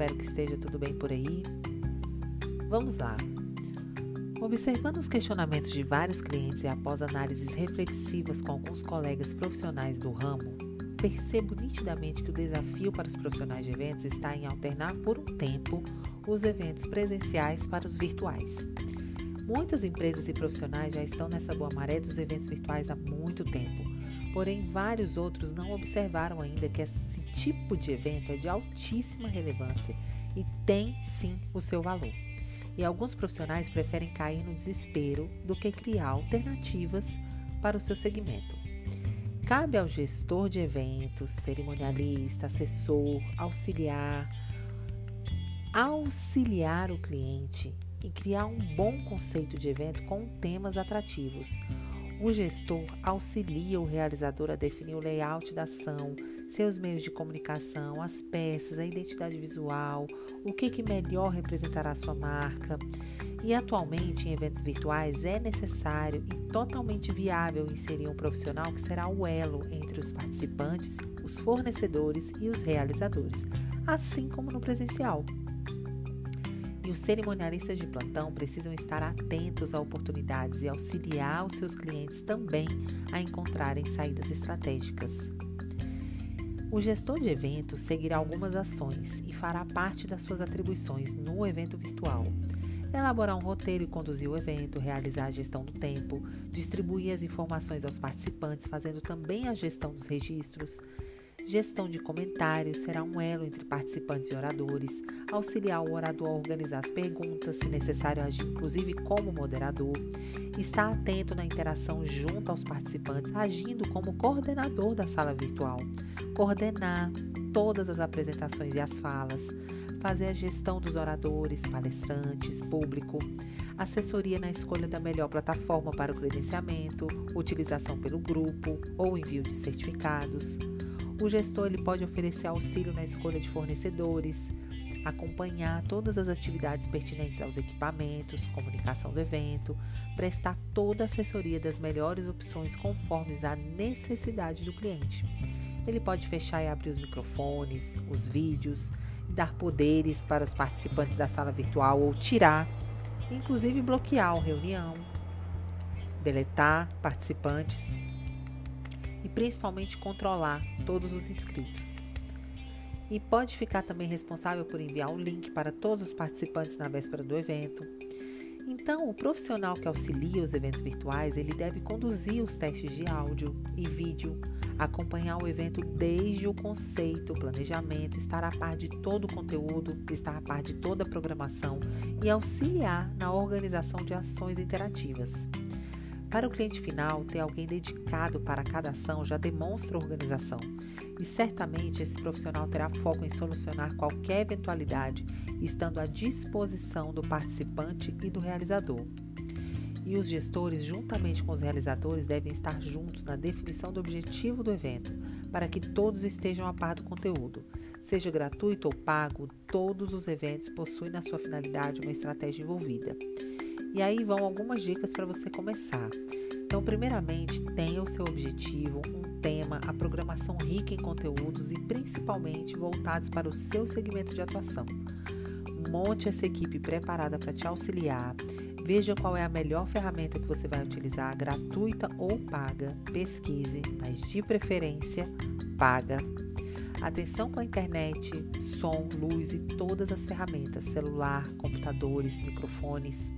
espero que esteja tudo bem por aí. Vamos lá. Observando os questionamentos de vários clientes e após análises reflexivas com alguns colegas profissionais do ramo, percebo nitidamente que o desafio para os profissionais de eventos está em alternar por um tempo os eventos presenciais para os virtuais. Muitas empresas e profissionais já estão nessa boa maré dos eventos virtuais há muito tempo, porém vários outros não observaram ainda que esse tipo de evento é de altíssima relevância e tem sim o seu valor e alguns profissionais preferem cair no desespero do que criar alternativas para o seu segmento. Cabe ao gestor de eventos, cerimonialista, assessor, auxiliar, auxiliar o cliente e criar um bom conceito de evento com temas atrativos. O gestor auxilia o realizador a definir o layout da ação, seus meios de comunicação, as peças, a identidade visual, o que, que melhor representará a sua marca. E atualmente, em eventos virtuais, é necessário e totalmente viável inserir um profissional que será o elo entre os participantes, os fornecedores e os realizadores, assim como no presencial. E os cerimonialistas de plantão precisam estar atentos a oportunidades e auxiliar os seus clientes também a encontrarem saídas estratégicas. O gestor de eventos seguirá algumas ações e fará parte das suas atribuições no evento virtual. Elaborar um roteiro e conduzir o evento, realizar a gestão do tempo, distribuir as informações aos participantes, fazendo também a gestão dos registros, Gestão de comentários será um elo entre participantes e oradores, auxiliar o orador a organizar as perguntas, se necessário agir inclusive como moderador, estar atento na interação junto aos participantes, agindo como coordenador da sala virtual, coordenar todas as apresentações e as falas, fazer a gestão dos oradores, palestrantes, público, assessoria na escolha da melhor plataforma para o credenciamento, utilização pelo grupo ou envio de certificados o gestor ele pode oferecer auxílio na escolha de fornecedores, acompanhar todas as atividades pertinentes aos equipamentos, comunicação do evento, prestar toda a assessoria das melhores opções conforme a necessidade do cliente. Ele pode fechar e abrir os microfones, os vídeos, dar poderes para os participantes da sala virtual ou tirar, inclusive bloquear a reunião, deletar participantes e principalmente controlar todos os inscritos. E pode ficar também responsável por enviar o link para todos os participantes na véspera do evento. Então, o profissional que auxilia os eventos virtuais, ele deve conduzir os testes de áudio e vídeo, acompanhar o evento desde o conceito, planejamento, estar a par de todo o conteúdo, estar a par de toda a programação e auxiliar na organização de ações interativas. Para o cliente final, ter alguém dedicado para cada ação já demonstra organização e certamente esse profissional terá foco em solucionar qualquer eventualidade, estando à disposição do participante e do realizador. E os gestores, juntamente com os realizadores, devem estar juntos na definição do objetivo do evento, para que todos estejam a par do conteúdo. Seja gratuito ou pago, todos os eventos possuem na sua finalidade uma estratégia envolvida. E aí vão algumas dicas para você começar. Então, primeiramente, tenha o seu objetivo, um tema, a programação rica em conteúdos e principalmente voltados para o seu segmento de atuação. Monte essa equipe preparada para te auxiliar. Veja qual é a melhor ferramenta que você vai utilizar, gratuita ou paga. Pesquise, mas de preferência, paga. Atenção com a internet, som, luz e todas as ferramentas, celular, computadores, microfones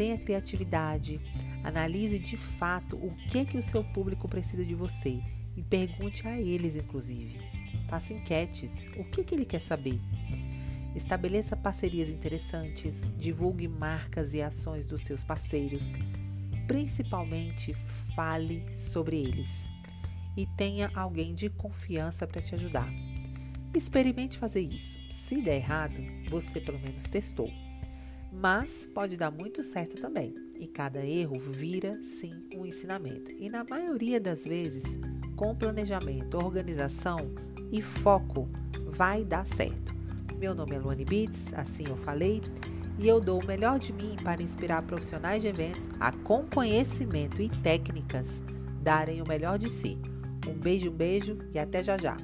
tenha criatividade, analise de fato o que que o seu público precisa de você e pergunte a eles inclusive. Faça enquetes, o que que ele quer saber? Estabeleça parcerias interessantes, divulgue marcas e ações dos seus parceiros. Principalmente, fale sobre eles e tenha alguém de confiança para te ajudar. Experimente fazer isso. Se der errado, você pelo menos testou mas pode dar muito certo também. E cada erro vira sim um ensinamento. E na maioria das vezes, com planejamento, organização e foco, vai dar certo. Meu nome é Luane Bits, assim eu falei, e eu dou o melhor de mim para inspirar profissionais de eventos a, com conhecimento e técnicas, darem o melhor de si. Um beijo, um beijo e até já já.